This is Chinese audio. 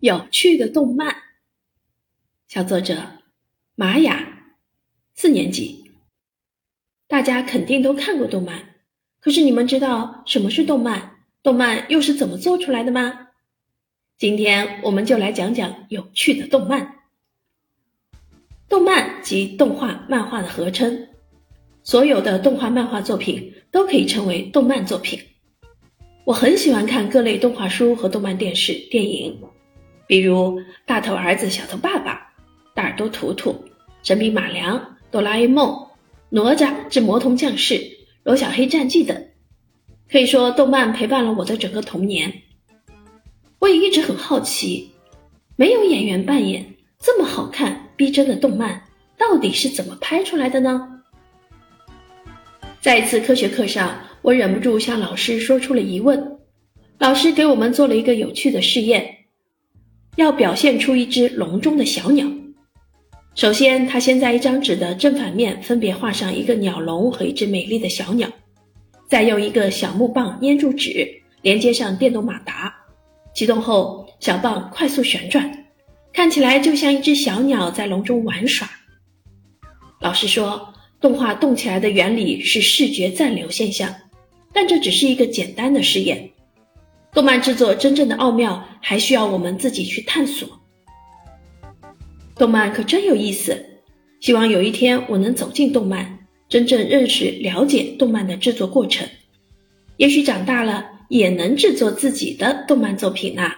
有趣的动漫，小作者玛雅，四年级。大家肯定都看过动漫，可是你们知道什么是动漫？动漫又是怎么做出来的吗？今天我们就来讲讲有趣的动漫。动漫即动画、漫画的合称，所有的动画、漫画作品都可以称为动漫作品。我很喜欢看各类动画书和动漫电视、电影。比如大头儿子小头爸爸、大耳朵图图、神笔马良、哆啦 A 梦、哪吒之魔童降世、罗小黑战记等，可以说动漫陪伴了我的整个童年。我也一直很好奇，没有演员扮演这么好看逼真的动漫，到底是怎么拍出来的呢？在一次科学课上，我忍不住向老师说出了疑问。老师给我们做了一个有趣的试验。要表现出一只笼中的小鸟，首先他先在一张纸的正反面分别画上一个鸟笼和一只美丽的小鸟，再用一个小木棒粘住纸，连接上电动马达，启动后小棒快速旋转，看起来就像一只小鸟在笼中玩耍。老师说，动画动起来的原理是视觉暂留现象，但这只是一个简单的试验。动漫制作真正的奥妙，还需要我们自己去探索。动漫可真有意思，希望有一天我能走进动漫，真正认识、了解动漫的制作过程。也许长大了，也能制作自己的动漫作品呢。